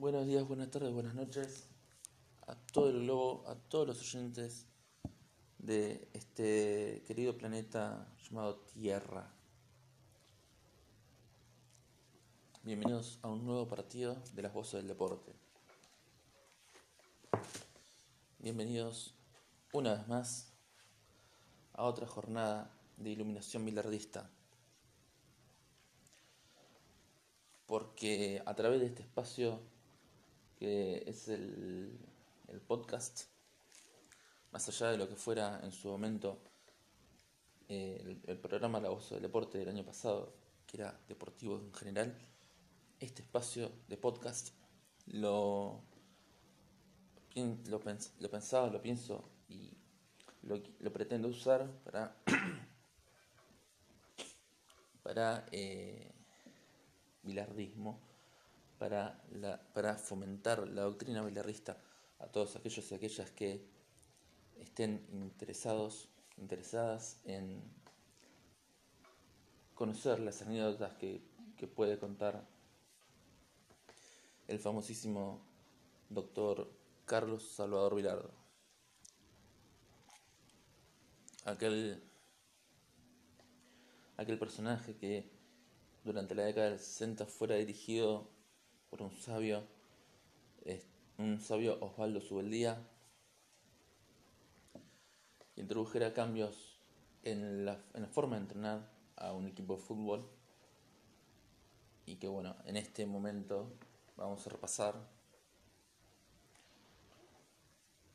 Buenos días, buenas tardes, buenas noches a todo el globo, a todos los oyentes de este querido planeta llamado Tierra. Bienvenidos a un nuevo partido de las voces del deporte. Bienvenidos una vez más a otra jornada de iluminación milardista. Porque a través de este espacio que es el, el podcast, más allá de lo que fuera en su momento eh, el, programa La Voz del Deporte del año pasado, que era deportivo en general, este espacio de podcast lo, lo, pens, lo pensaba, lo pienso y lo, lo pretendo usar para, para eh, para, la, para fomentar la doctrina bilarrista a todos aquellos y aquellas que estén interesados, interesadas en conocer las anécdotas que, que puede contar el famosísimo doctor Carlos Salvador Vilardo. Aquel, aquel personaje que durante la década del 60 fuera dirigido por un sabio, un sabio Osvaldo Subeldía, que introdujera cambios en la, forma de entrenar a un equipo de fútbol. Y que bueno, en este momento vamos a repasar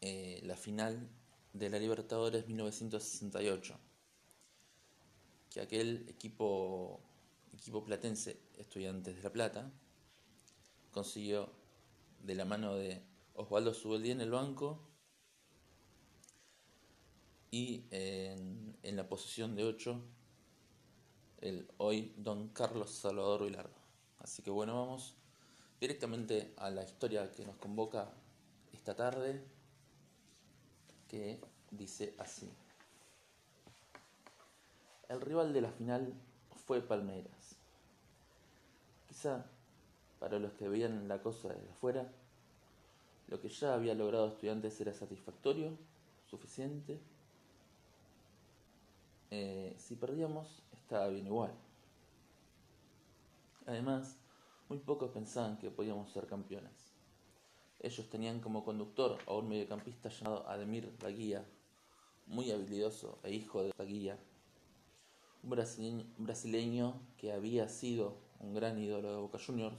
eh, la final de la Libertadores 1968, que aquel equipo, equipo platense Estudiantes de La Plata consiguió de la mano de Osvaldo Subeldía en el banco y en, la posición de 8 el hoy don Carlos Salvador Vilardo. Así que bueno, vamos directamente a la historia que nos convoca esta tarde, que dice así. El rival de la final fue Palmeiras. Quizá para los que veían la cosa desde afuera, lo que ya había logrado estudiantes era satisfactorio, suficiente. Eh, si perdíamos, estaba bien igual. Además, muy pocos pensaban que podíamos ser campeones. Ellos tenían como conductor a un mediocampista llamado Ademir Baguía, muy habilidoso e hijo de Baguía, un brasileño que había sido un gran ídolo de Boca Juniors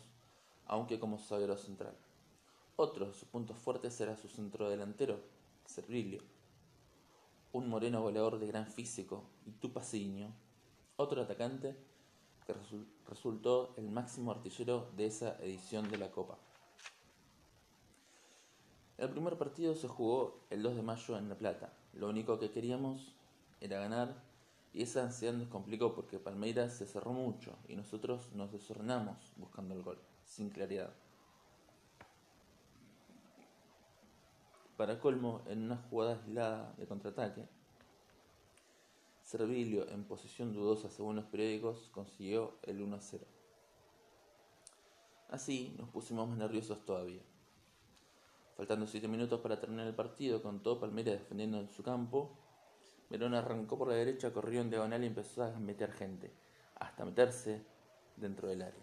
aunque como zaguero central. Otro de sus puntos fuertes era su centro delantero, Servilio, un moreno goleador de gran físico, y Tupaciño, otro atacante que resultó el máximo artillero de esa edición de la Copa. El primer partido se jugó el 2 de mayo en La Plata. Lo único que queríamos era ganar y esa ansiedad nos complicó porque Palmeiras se cerró mucho y nosotros nos desordenamos buscando el gol sin claridad. Para colmo, en una jugada aislada de contraataque, Servilio, en posición dudosa según los periódicos, consiguió el 1 a 0. Así nos pusimos más nerviosos todavía. Faltando 7 minutos para terminar el partido, con todo Palmeiras defendiendo en su campo, Verón arrancó por la derecha, corrió en diagonal y empezó a meter gente, hasta meterse dentro del área.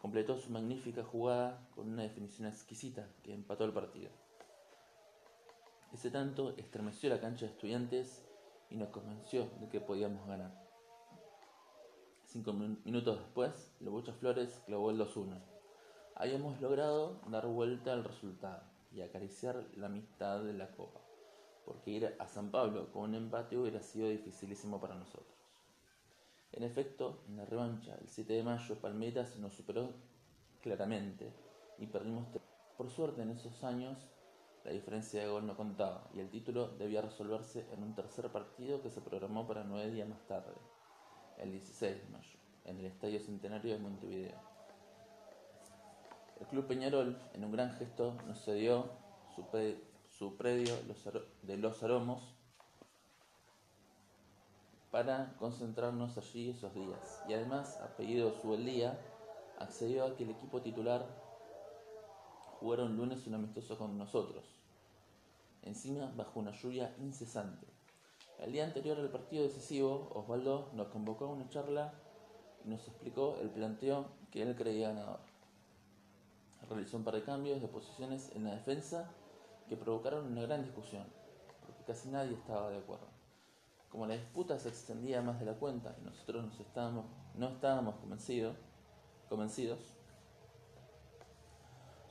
Completó su magnífica jugada con una definición exquisita que empató el partido. Ese tanto estremeció la cancha de estudiantes y nos convenció de que podíamos ganar. Cinco minutos después, Lobucha Flores clavó el 2-1. Habíamos logrado dar vuelta al resultado y acariciar la mitad de la copa, porque ir a San Pablo con un empate hubiera sido dificilísimo para nosotros. En efecto, en la revancha, el 7 de mayo, Palmeiras nos superó claramente y perdimos. Por suerte, en esos años, la diferencia de gol no contaba y el título debía resolverse en un tercer partido que se programó para nueve días más tarde, el 16 de mayo, en el Estadio Centenario de Montevideo. El Club Peñarol, en un gran gesto, nos cedió su predio de los aromos para concentrarnos allí esos días. Y además, a pedido su el día, accedió a que el equipo titular jugaron lunes un amistoso con nosotros, encima bajo una lluvia incesante. El día anterior al partido decisivo, Osvaldo nos convocó a una charla y nos explicó el planteo que él creía ganador. Realizó un par de cambios de posiciones en la defensa que provocaron una gran discusión, porque casi nadie estaba de acuerdo. Como la disputa se extendía más de la cuenta y nosotros no estábamos convencidos, convencidos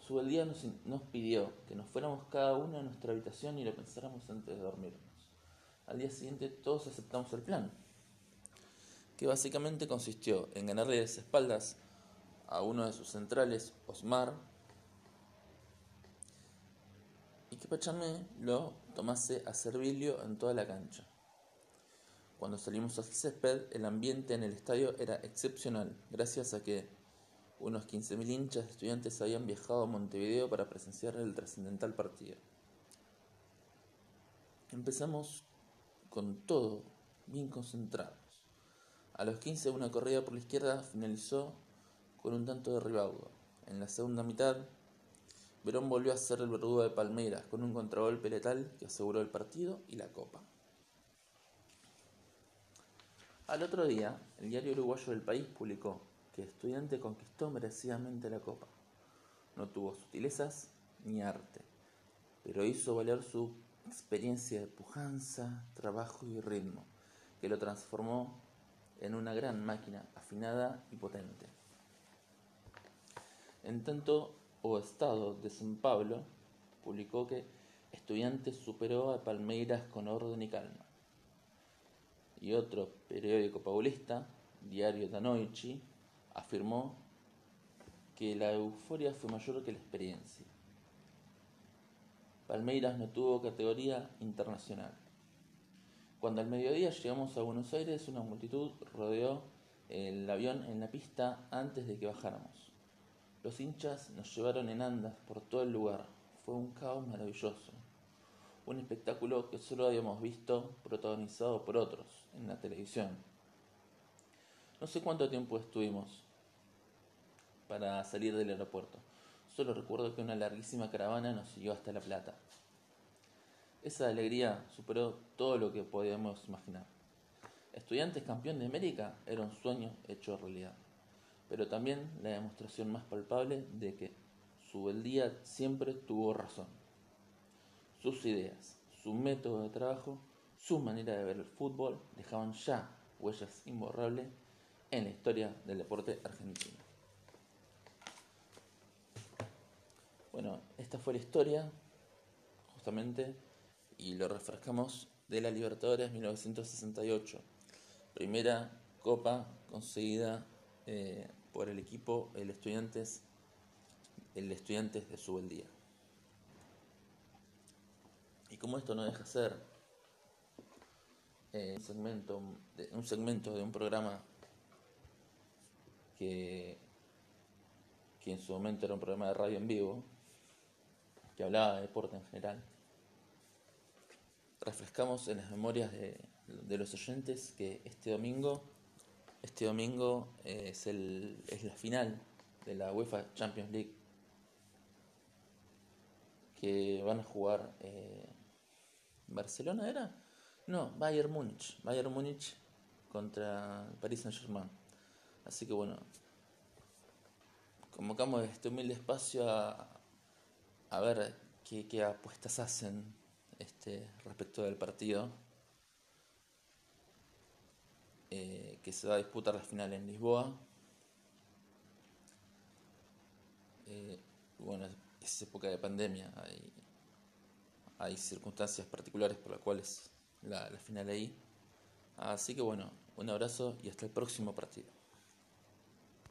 nos, nos pidió que nos fuéramos cada uno a nuestra habitación y lo pensáramos antes de dormirnos. Al día siguiente todos aceptamos el plan, que básicamente consistió en ganarle las espaldas a uno de sus centrales, Osmar, y que Pachamé lo tomase a servilio en toda la cancha. Cuando salimos al césped, el ambiente en el estadio era excepcional, gracias a que unos 15.000 hinchas de estudiantes habían viajado a Montevideo para presenciar el trascendental partido. Empezamos con todo bien concentrados. A los 15 una corrida por la izquierda finalizó con un tanto de Ribaudo. En la segunda mitad, Verón volvió a ser el verdugo de Palmeiras con un contragolpe letal que aseguró el partido y la copa. Al otro día, el diario uruguayo del país publicó que Estudiante conquistó merecidamente la copa. No tuvo sutilezas ni arte, pero hizo valer su experiencia de pujanza, trabajo y ritmo, que lo transformó en una gran máquina afinada y potente. En tanto, O Estado de San Pablo publicó que Estudiantes superó a Palmeiras con orden y calma. Y otro periódico paulista, Diario da Noici, afirmó que la euforia fue mayor que la experiencia. Palmeiras no tuvo categoría internacional. Cuando al mediodía llegamos a Buenos Aires, una multitud rodeó el avión en la pista antes de que bajáramos. Los hinchas nos llevaron en andas por todo el lugar. Fue un caos maravilloso. Un espectáculo que solo habíamos visto protagonizado por otros en la televisión. No sé cuánto tiempo estuvimos, para salir del aeropuerto. Solo recuerdo que una larguísima caravana nos siguió hasta La Plata. Esa alegría superó todo lo que podíamos imaginar. Estudiantes campeón de América era un sueño hecho realidad, pero también la demostración más palpable de que su beldía siempre tuvo razón. Sus ideas, su método de trabajo, su manera de ver el fútbol dejaban ya huellas imborrables en la historia del deporte argentino. Bueno, esta fue la historia, justamente, y lo refrescamos de la Libertadores 1968. Primera copa conseguida eh, por el equipo el Estudiantes, el Estudiantes de Subeldía. Y como esto no deja ser eh, un, segmento de, un segmento de un programa que, que en su momento era un programa de radio en vivo, que hablaba de deporte en general, refrescamos en las memorias de, los oyentes que este domingo, este domingo es, el, es la final de la UEFA Champions League que van a jugar eh, Barcelona era no Bayern Múnich. Bayern Múnich contra Paris Saint Germain así que bueno convocamos este humilde espacio a, a ver qué, apuestas hacen este, respecto del partido eh, que se va a disputar la final en Lisboa. Eh, bueno, es época de pandemia, hay circunstancias particulares por las cuales la, la final ahí. Así que bueno, un abrazo y hasta el próximo partido.